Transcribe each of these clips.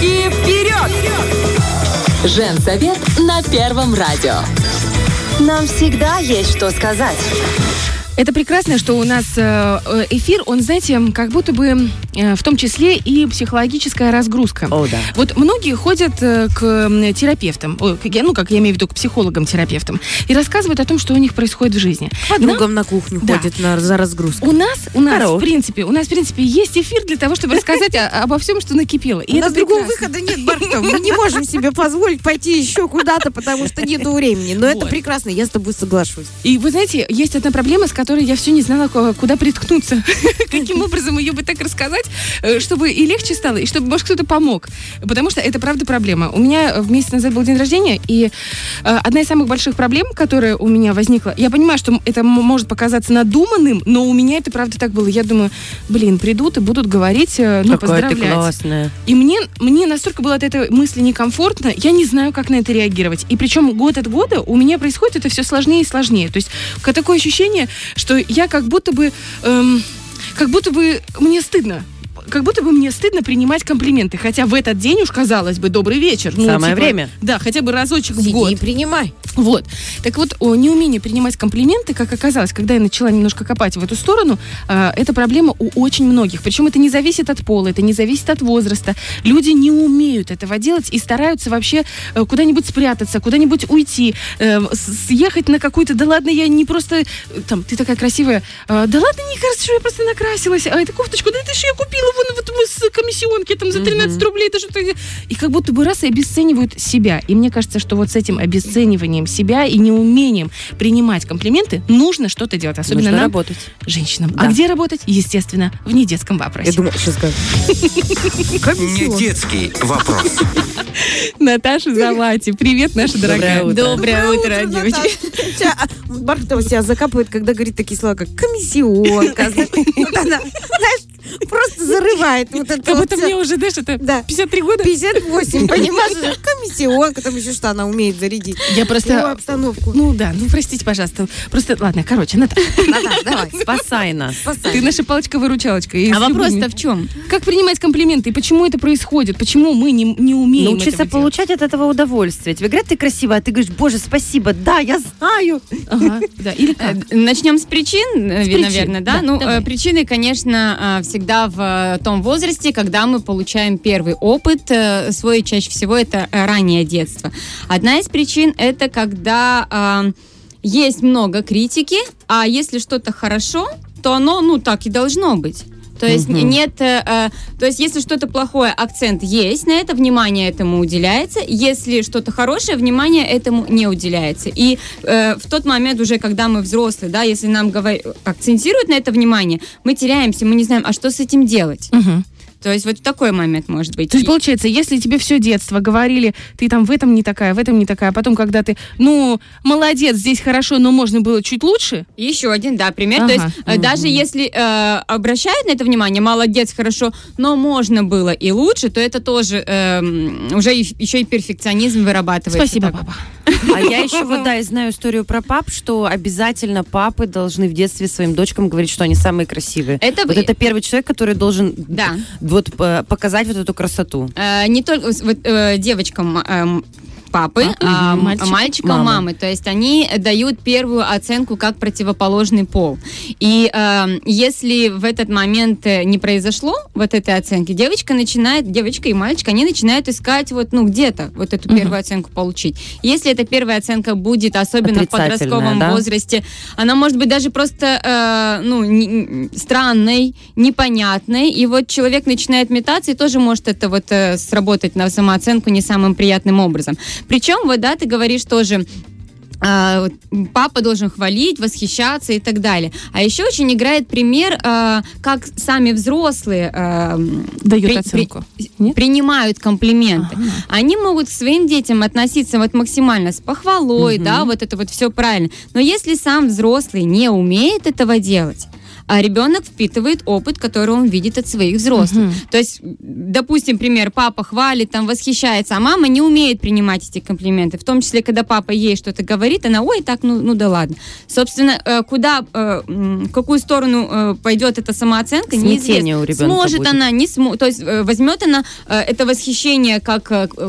Девочки, вперед! Женсовет на Первом радио. Нам всегда есть что сказать. Это прекрасно, что у нас э, э, эфир, он, знаете, как будто бы э, в том числе и психологическая разгрузка. О, да. Вот многие ходят к терапевтам, к- ну, как я имею в виду, к психологам-терапевтам, и рассказывают о том, что у них происходит в жизни. Подругам на кухню Да. ходит на, за разгрузку. У нас, у нас, Здорово. в принципе, у нас, в принципе, есть эфир для того, чтобы рассказать обо всем, что накипело. И У нас другого выхода нет, Барто. Мы не можем себе позволить пойти еще куда-то, потому что нету времени. Но это прекрасно, я с тобой соглашусь. И вы знаете, есть одна проблема, с которой я все не знала, ку- куда приткнуться. Каким образом ее бы так рассказать, э, чтобы и легче стало, и чтобы, может, кто-то помог. Потому что это правда проблема. У меня в месяц назад был день рождения, и э, одна из самых больших проблем, которая у меня возникла, я понимаю, что это может показаться надуманным, но у меня это правда так было. Я думаю, блин, придут и будут говорить, э, ну, Какая ты поздравлять. классная. И мне, мне настолько было от этой мысли некомфортно, я не знаю, как на это реагировать. И причем год от года у меня происходит это все сложнее и сложнее. То есть такое ощущение, что я как будто бы, эм, как будто бы мне стыдно. Как будто бы мне стыдно принимать комплименты. Хотя в этот день уж казалось бы добрый вечер. Ну, Самое типа, время. Да, хотя бы разочек в Сиди год. и принимай. Вот. Так вот, о, неумение принимать комплименты, как оказалось, когда я начала немножко копать в эту сторону, а, это проблема у очень многих. Причем это не зависит от пола, это не зависит от возраста. Люди не умеют этого делать и стараются вообще э, куда-нибудь спрятаться, куда-нибудь уйти, э, съехать на какую-то, да ладно, я не просто, э, там, ты такая красивая, «А, да ладно, не хорошо, я просто накрасилась, а эту кофточку, да это же я купила вон вот мы с комиссионки там за 13 рублей, это что-то... И как будто бы раз и обесценивают себя. И мне кажется, что вот с этим обесцениванием себя и неумением принимать комплименты нужно что-то делать. Особенно Нужно нам, работать. женщинам. Да. А где работать? Естественно, в недетском вопросе. Я думала, сейчас скажу. Не детский вопрос. Наташа Завати. Привет, наша дорогая. утро. Доброе утро, девочки. Бархатова себя закапывает, когда говорит такие слова, как комиссионка. знаешь. Просто зарывает вот это Как будто мне уже, знаешь, это Да. 53 года. 58, понимаешь? Комиссионка, там еще что она умеет зарядить. Я просто... обстановку. Ну да, ну простите, пожалуйста. Просто, ладно, короче, Наташа, Наташ, давай, Спасай нас. спасай. ты наша палочка-выручалочка. А вопрос-то в чем? Как принимать комплименты? И почему это происходит? Почему мы не, не умеем Научиться получать от этого удовольствие. Тебе говорят, ты красивая, а ты говоришь, боже, спасибо, да, я знаю. Ага, да. Или как? Э, Начнем с причин, э, наверное, да? ну, э, причины, конечно, э, всегда в э, том возрасте, когда мы получаем первый опыт э, свой, чаще всего это э, раннее детство. Одна из причин это когда э, есть много критики, а если что-то хорошо, то оно, ну, так и должно быть. То есть Мгм. нет, э, э, то есть если что-то плохое, акцент есть на это, внимание этому уделяется. Если что-то хорошее, внимание этому не уделяется. И э, в тот момент уже, когда мы взрослые, да, если нам говор- акцентируют на это внимание, мы теряемся, мы не знаем, а что с этим делать. Мгм. То есть вот такой момент может быть. То есть, получается, если тебе все детство говорили, ты там в этом не такая, в этом не такая, а потом, когда ты, ну, молодец, здесь хорошо, но можно было чуть лучше, Еще один, да, пример. Ага. То есть э, даже если э, обращают на это внимание, молодец, хорошо, но можно было и лучше, то это тоже эм, уже еще и перфекционизм вырабатывается. спасибо, так. папа. А я еще вот, да, и знаю историю про пап, что обязательно папы должны в детстве своим дочкам говорить, что они самые красивые. Это, Вот это первый человек, который должен Да. вот э, показать вот эту красоту. Э, не только вот, э, девочкам эм, папы, А, а, мгм. м- Мальчикам мальчикам мамы. мамы. То есть они дают первую оценку как противоположный пол. И эм, если в этот момент э, не произошло вот этой оценки, девочка начинает, девочка и мальчик, они начинают искать вот, ну, где-то вот эту Мгм. первую оценку получить. Если эта первая оценка будет, особенно в подростковом да? возрасте, она может быть даже просто, э, ну, не- странной, непонятной, и вот человек начинает метаться, и тоже может это вот э, сработать на самооценку не самым приятным образом. Причем, вот, да, ты говоришь тоже, а, папа должен хвалить, восхищаться и так далее. А еще очень играет пример, а, как сами взрослые а, Дают при- оценку. при- Нет? принимают комплименты. Ага. Они могут к своим детям относиться вот максимально с похвалой, Мгм. да, вот это вот все правильно. Но если сам взрослый не умеет этого делать, а ребенок впитывает опыт, который он видит от своих взрослых. То есть, допустим, пример, папа хвалит, там, восхищается, а мама не умеет принимать эти комплименты. В том числе, когда папа ей что-то говорит, она, ой, так, ну, ну да ладно. Собственно, э, куда, э, в какую сторону э, пойдет эта самооценка, Смятение неизвестно. у ребенка Сможет будет. она, не сможет. То есть возьмет она это восхищение как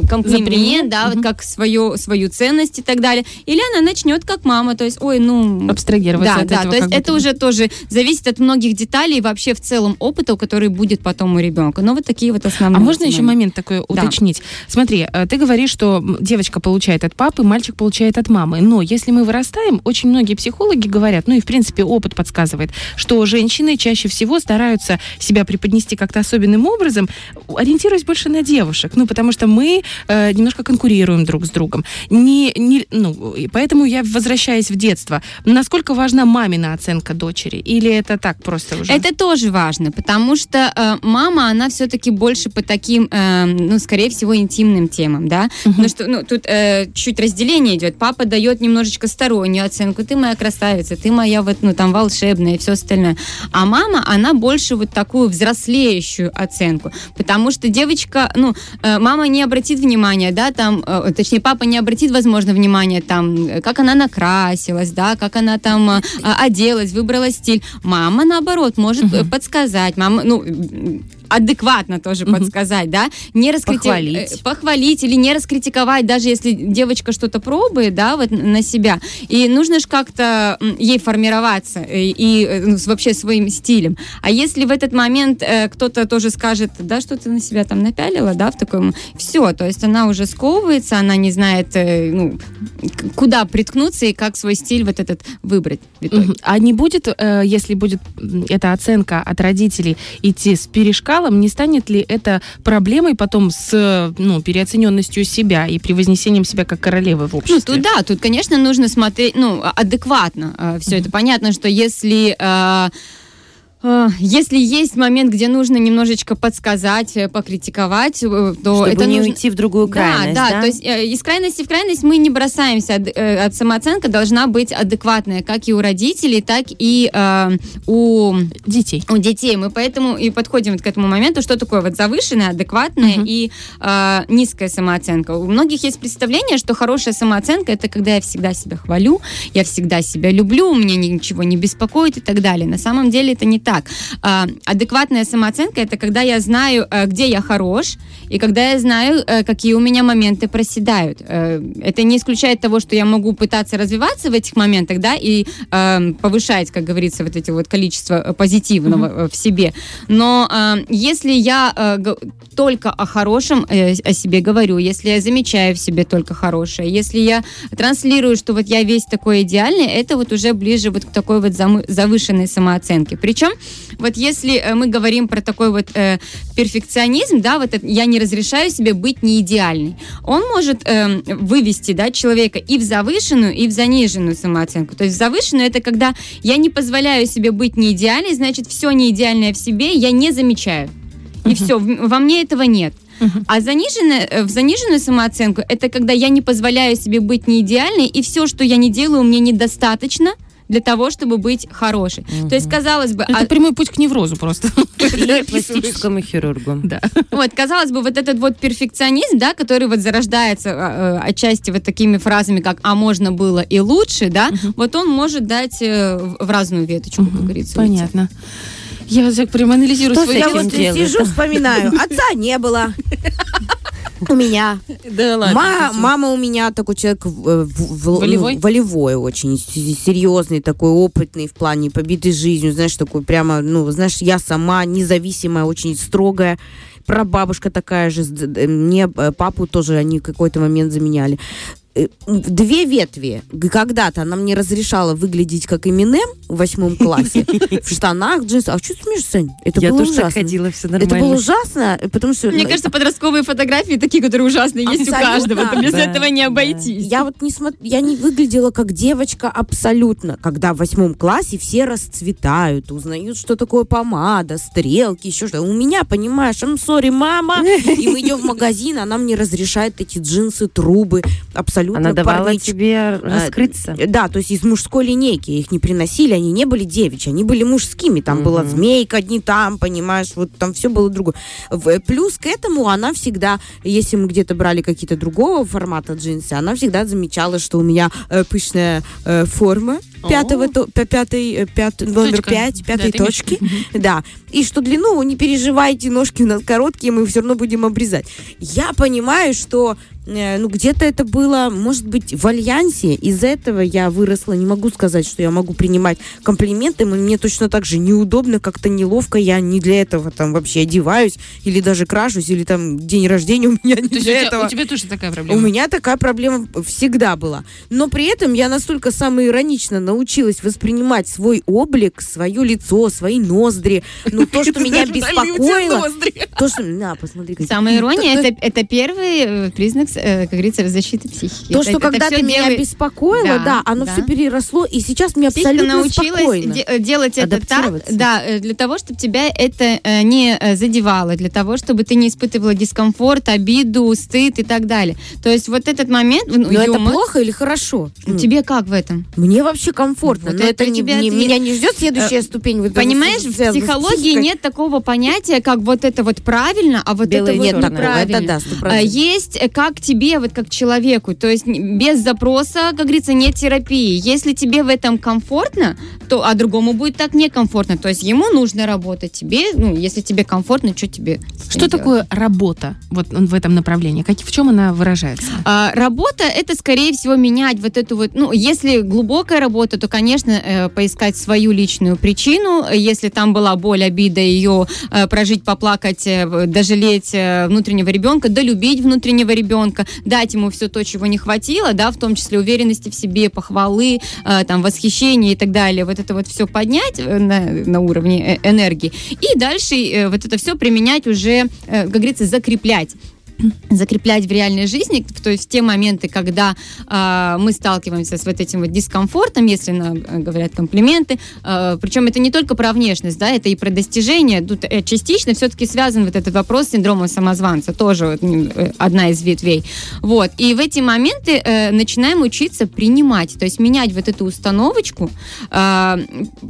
комплимент, да, вот как свою, свою ценность и так далее. Или она начнет как мама, то есть, ой, ну... Абстрагироваться Да, от да, этого. то есть это уже тоже зависит от многих деталей и вообще в целом опыта, который будет потом у ребенка. Но вот такие вот основные. А можно еще моменты. момент такой Да. уточнить? Смотри, э, ты говоришь, что девочка получает от папы, мальчик получает от мамы. Но если мы вырастаем, очень многие психологи говорят, ну и в принципе опыт подсказывает, что женщины чаще всего стараются себя преподнести как-то особенным образом, ориентируясь больше на девушек. Ну, потому что мы э, немножко конкурируем друг с другом. Не, не, ну, и поэтому я возвращаюсь в детство. Насколько важна мамина оценка дочери? Или это так просто уже? Это тоже важно, потому что э, мама, она все-таки больше по таким, э, ну, скорее всего, интимным темам, да. Потому что, ну, тут э, чуть разделение идет. Папа дает немножечко стороннюю оценку. Ты моя красавица, ты моя вот, ну, там, волшебная и все остальное. А мама, она больше вот такую взрослеющую оценку. Потому что девочка, ну, э, мама не обратит внимания, да, там, э, точнее, папа не обратит, возможно, внимания, там, э, как она накрасилась, да, как она там э, оделась, выбрала стиль. Мама, наоборот, может э, подсказать. Мама, ну, адекватно тоже подсказать, да, не раскрити- Похвалить. э, похвалить или не раскритиковать, даже если девочка что-то пробует, да, вот на себя. И нужно же как-то ей формироваться э, и э, ну, вообще своим стилем. А если в этот момент э, кто-то тоже скажет, да, что ты на себя там напялила, да, в таком, все, то есть она уже сковывается, она не знает, э, ну, куда приткнуться и как свой стиль вот этот выбрать. Мгм. А не будет, э, если будет эта оценка от родителей идти с перешкалом, не станет ли это проблемой потом с э, ну, переоцененностью себя и превознесением себя как королевы в Ну, обществе? тут да, тут, конечно, нужно смотреть, ну, а- адекватно все это. Понятно, что если... э, э, если есть момент, где нужно немножечко подсказать, э, покритиковать, э, то Чтобы это не нужно... уйти в другую крайность, да, да? да, то есть э, из крайности в крайность мы не бросаемся. От самооценка должна быть адекватная, как и у родителей, так и э, у Детей. у детей. Мы поэтому и подходим к этому моменту, что такое вот завышенная, адекватная Мгм. и э, низкая самооценка. У многих есть представление, что хорошая самооценка это когда я всегда себя хвалю, я всегда себя люблю, у меня ничего не беспокоит и так далее. На самом деле это не так. А, адекватная самооценка это когда я знаю, э, где я хорош, и когда я знаю, э, какие у меня моменты проседают. Э, это не исключает того, что я могу пытаться развиваться в этих моментах, да, и повышать, как говорится, вот эти вот количество позитивного э, в себе. Но если я только о хорошем о себе говорю, если я замечаю в себе только хорошее, если я транслирую, что вот я весь такой идеальный, это вот уже ближе вот к такой вот завышенной самооценке. Причем вот если э, мы говорим про такой вот э, перфекционизм, да, вот это, я не разрешаю себе быть не идеальной, он может эм, вывести, да, человека и в завышенную, и в заниженную самооценку. То есть в завышенную это когда я не позволяю себе быть не идеальной, значит, все не идеальное в себе я не замечаю. И все, во мне этого нет. А заниженная, э, в заниженную самооценку это когда я не позволяю себе быть не идеальной, и все, что я не делаю, мне недостаточно для того, чтобы быть хорошей. То есть, казалось бы, Это а- прямой путь к неврозу просто. Или пластическому хирургу. Да. Вот, казалось бы, вот этот вот перфекционизм, да, который вот зарождается э, э, отчасти вот такими фразами, как «а можно было и лучше», да, вот он может дать э, в разную веточку, как говорится. уйти. Понятно. Я вот так прям анализирую Что свой Я вот сижу, вспоминаю. Отца не было. У меня. Да Ма- мама у меня такой человек в- в- в- ну, Волевой? очень, серьезный такой, опытный в плане побитой жизнью, знаешь, такой прямо, ну, знаешь, я сама независимая, очень строгая, прабабушка такая же, мне э, папу тоже они в какой-то момент заменяли. Э, Две ветви. Когда-то она мне разрешала выглядеть как Эминем в восьмом классе, в штанах, джинсах. А что ты смеешься, Сань? Это Я было тоже так ужасно. ходила, все Это было нормально. ужасно, потому что... Мне ну, кажется, подростковые фотографии такие, которые ужасные, есть у каждого. то без Да, этого не да. обойтись. Я вот не смотр... я не выглядела как девочка абсолютно, когда в восьмом классе все расцветают, узнают, что такое помада, стрелки, еще что. У меня, понимаешь, I'm sorry, мама, и мы идем в магазин, она мне разрешает эти джинсы, трубы, абсолютно абсолютно Она давала парнич- тебе раскрыться. Э, Да, то есть из мужской линейки их не приносили, они не были девичьи, они были мужскими. Там была Мгм. змейка, не там, понимаешь, вот там все было другое. В- Плюс к этому она всегда, если мы где-то брали какие-то другого формата джинсы, она всегда замечала, что у меня э, пышная э, форма пятого, то- пя- пятый, э, номер пять, Да, пятой имеешь- точки. Да. И что длину, не переживайте, ножки у нас короткие, мы все равно будем обрезать. Я понимаю, что э, ну, где-то это было, может быть, в альянсе. Из этого я выросла. Не могу сказать, что я могу принимать комплименты. Мне точно так же неудобно, как-то неловко. Я не для этого там вообще одеваюсь или даже крашусь, или там день рождения у меня не То для тебя, этого. у тебя тоже такая проблема? У меня такая проблема всегда была. Но при этом я настолько самоиронично научилась воспринимать свой облик, свое лицо, свои ноздри. Ну, то, что меня беспокоило... То, что... На, посмотри. какие- Самая ирония То- то- это, это первый э, признак, э, как говорится, защиты психики. То, Это- что когда ты меня делает- беспокоила, Да, да, оно да. все переросло, и сейчас мне Психика абсолютно научилась спокойно. де- э, делать это так, да, э, для того, чтобы тебя это э, не э, задевало, для того, чтобы ты не испытывала дискомфорт, обиду, стыд и так далее. То есть вот этот момент, ну, Но это юмор, плохо или хорошо? Ну, тебе как в этом? Мне вообще комфортно, Вот но это это не, не- меня не ждет следующая ступень. вот Понимаешь, в психологии нет такого понятия, как вот это вот правильно, а вот Белое это вот черное. неправильно. Это да. Есть э, как тебе, вот как человеку, то есть без запроса, как говорится, нет терапии. Если тебе в этом комфортно, то а другому будет так некомфортно. То есть ему нужно работать, тебе, ну, если тебе комфортно, что тебе? Что делать? такое работа вот в этом направлении? Как, в чем она выражается? А, работа это, скорее всего, менять вот эту вот, ну, если глубокая работа, то, конечно, э, поискать свою личную причину. Если там была боль, обида, ее э, прожить, поплакать, э, дожалеть э, внутреннего ребенка, долюбить внутреннего ребенка, дать ему все то, чего не хватило, да, в том числе уверенности в себе, похвалы, э, там, восхищения и так далее. Вот это вот все поднять э, на, на уровне э, энергии. И дальше э, вот это все применять уже, э, как говорится, закреплять закреплять в реальной жизни, то есть в те моменты, когда э, мы сталкиваемся с вот этим вот дискомфортом, если нам э, говорят комплименты, э, причем это не только про внешность, да, это и про достижения, тут э, частично все-таки связан вот этот вопрос с синдромом самозванца, тоже э, одна из ветвей, вот, и в эти моменты э, начинаем учиться принимать, то есть менять вот эту установочку, Э,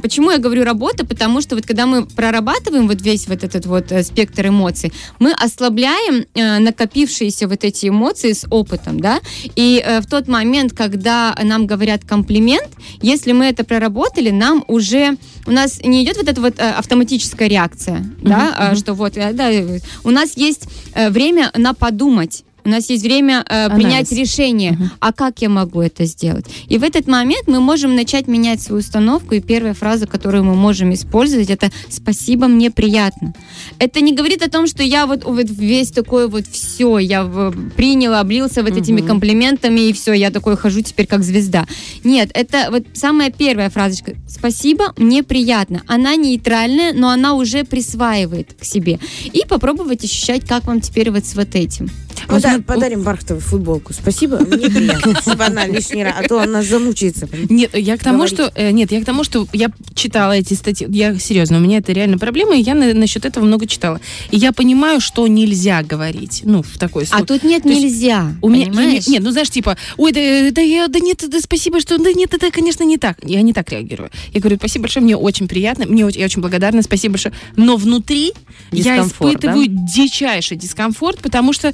почему я говорю работа, потому что вот когда мы прорабатываем вот весь вот этот вот э, спектр эмоций, мы ослабляем э, накопившиеся вот эти эмоции с опытом, да, и э, в тот момент, когда нам говорят комплимент, если мы это проработали, нам уже, у нас не идет вот эта вот э, автоматическая реакция, да, а, что вот, э, да, э, у нас есть э, время на подумать, у нас есть время э, принять решение, Мгм. а как я могу это сделать? И в этот момент мы можем начать менять свою установку, и первая фраза, которую мы можем использовать, это «спасибо, мне приятно». Это не говорит о том, что я вот, вот весь такой вот все, я в- принял, облился вот этими Мгм. комплиментами, и все, я такой хожу теперь как звезда. Нет, это вот самая первая фразочка «спасибо, мне приятно». Она нейтральная, но она уже присваивает к себе. И попробовать ощущать, как вам теперь вот с вот этим. Пода- подарим Бархтову футболку. Спасибо, мне приятно, чтобы она лишний раз, а то она замучается. Нет, я к тому, что э, нет, я к тому, что я читала эти статьи. Я серьезно, у меня это реально проблема, и я на- насчет этого много читала. И я понимаю, что нельзя говорить. Ну, в такой А случай. тут нет, То нельзя. У меня, понимаешь? нет, ну знаешь, типа, ой, да, да, я, да нет, да спасибо, что, да нет, это, конечно, не так. Я не так реагирую. Я говорю, спасибо большое, мне очень приятно, мне очень, я очень благодарна, спасибо большое. Но внутри я испытываю дичайший дискомфорт, потому что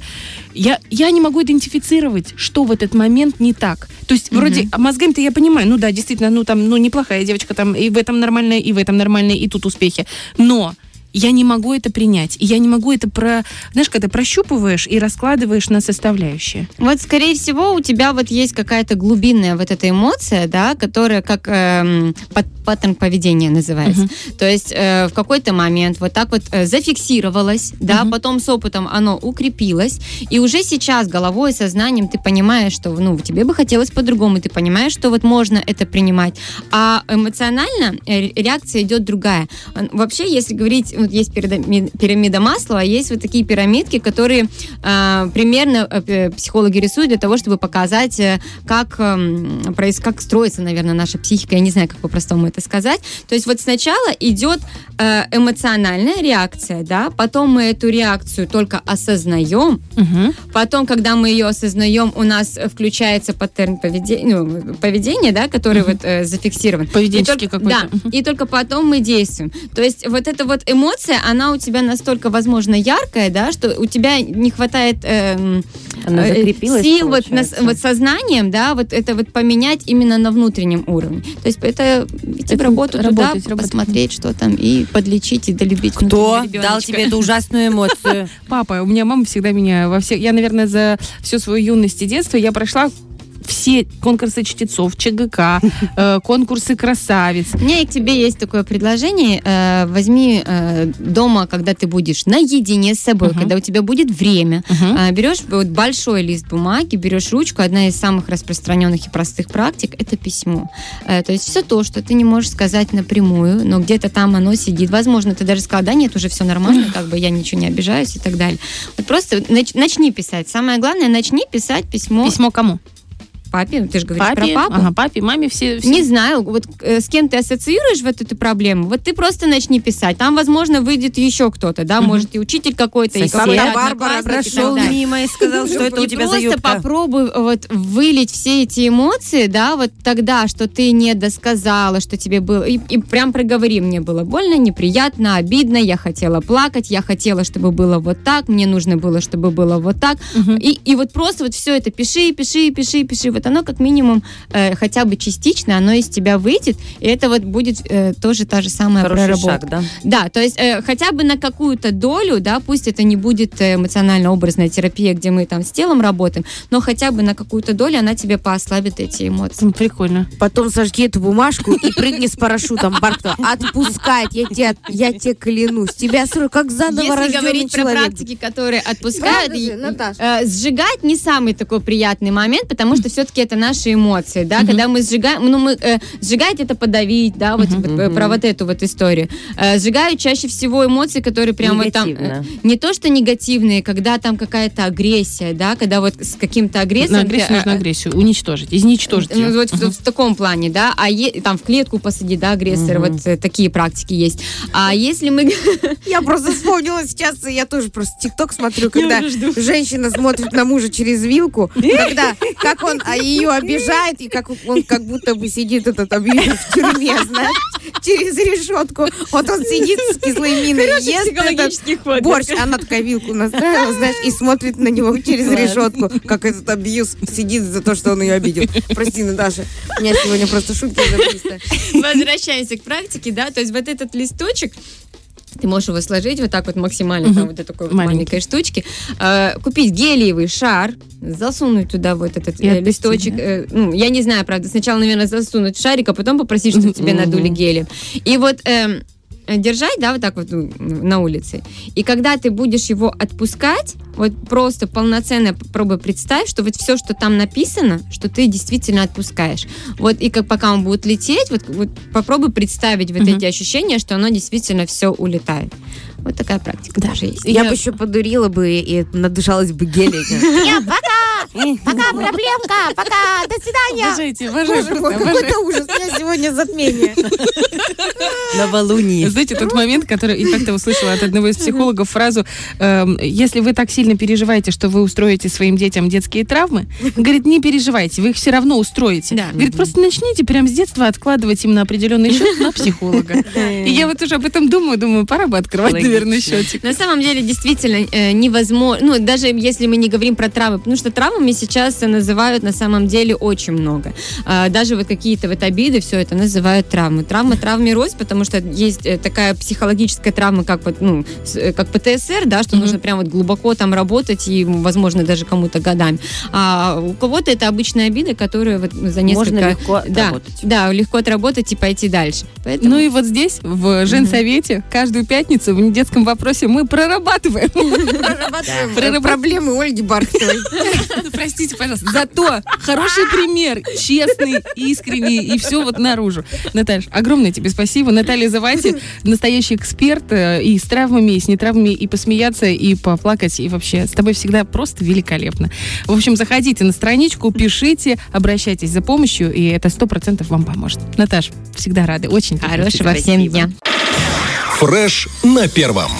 я, я не могу идентифицировать, что в этот момент не так. То есть вроде мозгами-то я понимаю, ну да, действительно, ну там, ну неплохая девочка там, и в этом нормальная, и в этом нормальная, и тут успехи. Но я не могу это принять. И я не могу это про... Знаешь, когда прощупываешь и раскладываешь на составляющие. Вот, скорее всего, у тебя вот есть какая-то глубинная вот эта эмоция, да, которая как эм, пат- паттерн поведения называется. То есть э, в какой-то момент вот так вот э, зафиксировалась, да, Мгм. потом с опытом оно укрепилось, и уже сейчас головой, сознанием ты понимаешь, что, ну, тебе бы хотелось по-другому, ты понимаешь, что вот можно это принимать. А эмоционально э, реакция идет другая. Вообще, если говорить, вот есть пирамида, масла, а есть вот такие пирамидки, которые э, примерно э, психологи рисуют для того, чтобы показать, э, как, эм, как строится, наверное, наша психика. Я не знаю, как по-простому это это сказать. То есть вот сначала идет э, эмоциональная реакция, да, потом мы эту реакцию только осознаем, Мгм. потом, когда мы ее осознаем, у нас э, включается паттерн поведения, ну, поведения, да, который вот э, зафиксирован. Поведенческий какой-то. Да, и только потом мы действуем. То есть вот эта вот эмоция, она у тебя настолько, возможно, яркая, да, что у тебя не хватает эм, Она э, закрепилась, сил вот, на вот сознанием, да, вот это вот поменять именно на внутреннем уровне. То есть это идти в работу работать, туда, работать. посмотреть, что там, и подлечить, и долюбить Кто дал тебе эту ужасную эмоцию? Папа, у меня мама всегда меня во всех... Я, наверное, за всю свою юность и детство я прошла все конкурсы чтецов, ЧГК, э, конкурсы красавиц. У меня и к тебе есть такое предложение. Э, возьми э, дома, когда ты будешь наедине с собой, Мгм. когда у тебя будет время, Мгм. А, берешь вот большой лист бумаги, берешь ручку. Одна из самых распространенных и простых практик – это письмо. Э, То есть все то, что ты не можешь сказать напрямую, но где-то там оно сидит. Возможно, ты даже сказала, да нет, уже все нормально, как бы я ничего не обижаюсь и так далее. Вот просто нач- начни писать. Самое главное, начни писать письмо, Письмо кому? Папе. Ты же говоришь Папе? про папу. Ага, папе, маме, все... все- Не знаю, вот э, с кем ты ассоциируешь вот эту проблему, вот ты просто начни писать. Там, возможно, выйдет еще кто-то, да, может и учитель какой-то, и какой-то Барбара и прошел далее. мимо и сказал, что это у И тебя за просто попробуй вот вылить все эти эмоции, да, вот тогда, что ты не досказала, что тебе было, и, и прям проговори, мне было больно, неприятно, обидно, я хотела плакать, я хотела, чтобы было вот так, мне нужно было, чтобы было вот так, Мгм. и, и вот просто вот все это пиши, пиши, пиши, пиши, вот оно как минимум э, хотя бы частично, оно из тебя выйдет, и это вот будет э, тоже та же самая Хороший проработка. шаг, да? Да, то есть э, хотя бы на какую-то долю, да, пусть это не будет э, эмоционально-образная терапия, где мы там с телом работаем, но хотя бы на какую-то долю она тебе поослабит эти эмоции. М, Прикольно. Потом сожги эту бумажку и прыгни с парашютом. Барто, отпускать, я тебе, я тебе клянусь. Тебя как заново Если говорить про человек. практики, которые отпускают, Правда же, Наташа? э, сжигать не самый такой приятный момент, потому что все-таки это наши эмоции, да, когда мы сжигаем, ну мы э, сжигать это подавить, да, вот э, про вот эту вот историю. Э, сжигают чаще всего эмоции, которые прям вот там э, Негативно. не то что негативные, когда там какая-то агрессия, да, когда вот с каким-то На агрессией агрессию ты, э, нужно агрессию. Уничтожить. Изничтожить Ну, ее. вот в, в таком плане, да, а е- там в клетку посади, да, агрессора, Мгм. вот э, такие практики есть. А если мы... Я просто вспомнила сейчас, я тоже просто ТикТок смотрю, когда женщина смотрит на мужа через вилку, когда как он а, ее обижает, и как он как будто бы сидит этот абьюзер в тюрьме, знаешь, через решетку. Вот он сидит с кислой миной, ест этот ход. борщ, она такая вилку настраивала, знаешь, и смотрит на него через решетку, как этот абьюз сидит за то, что он ее обидел. Прости, Наташа, у меня сегодня просто шутки забыстые. Возвращаемся к практике, да, то есть вот этот листочек, ты можешь его сложить вот так вот максимально, там вот такой вот Маленький. маленькой штучки, э, купить гелиевый шар, засунуть туда вот этот э, листочек, э, ну, я не знаю, правда, сначала, наверное, засунуть шарик, а потом попросить, чтобы тебе Мгм. надули гелием. И вот эм, держать, да, вот так вот на улице. И когда ты будешь его отпускать, вот просто полноценно попробуй представь, что вот все, что там написано, что ты действительно отпускаешь. Вот и как пока он будет лететь, вот, вот попробуй представить вот Мгм. эти ощущения, что оно действительно все улетает. Вот такая практика тоже есть. Я, бы еще подурила бы и надышалась бы гелем. Пока, проблемка, пока, до свидания. Обожайте, обожаю Боже мой, какой-то ужас. У меня сегодня затмение. Новолуние. Знаете, тот момент, который и как-то услышала от одного из психологов фразу, эм, если вы так сильно переживаете, что вы устроите своим детям детские травмы, говорит, не переживайте, вы их все равно устроите. Да. Говорит, просто начните прямо с детства откладывать им на определенный счет на психолога. И я вот уже об этом думаю, думаю, пора бы открывать, Наверное, счетик. На самом деле, действительно, э, невозможно, ну, даже если мы не говорим про травмы, потому что травмами сейчас называют на самом деле очень много. А, Даже вот какие-то вот обиды, все это называют травмы. Травма травме рознь, потому что есть э, такая психологическая травма, как вот, ну, э, как ПТСР, да, что Мгм. нужно прям вот глубоко там работать и, возможно, даже кому-то годами. А у кого-то это обычная обида, которая вот за несколько... Можно легко да, отработать. да, легко отработать и пойти дальше. Поэтому... Ну и вот здесь, в женсовете, каждую пятницу в детском вопросе мы прорабатываем. Прорабатываем Прорабат- проблемы Ольги Бархтовой. Простите, пожалуйста. Зато хороший пример, честный, искренний, и все вот наружу. Наталья, огромное тебе спасибо. Наталья Завати, настоящий эксперт э, и с травмами, и с нетравмами, и посмеяться, и поплакать, и вообще с тобой всегда просто великолепно. В общем, заходите на страничку, пишите, обращайтесь за помощью, и это сто процентов вам поможет. Наташ, всегда рады. Очень Хорошего всем спасибо. дня. Фреш на первом.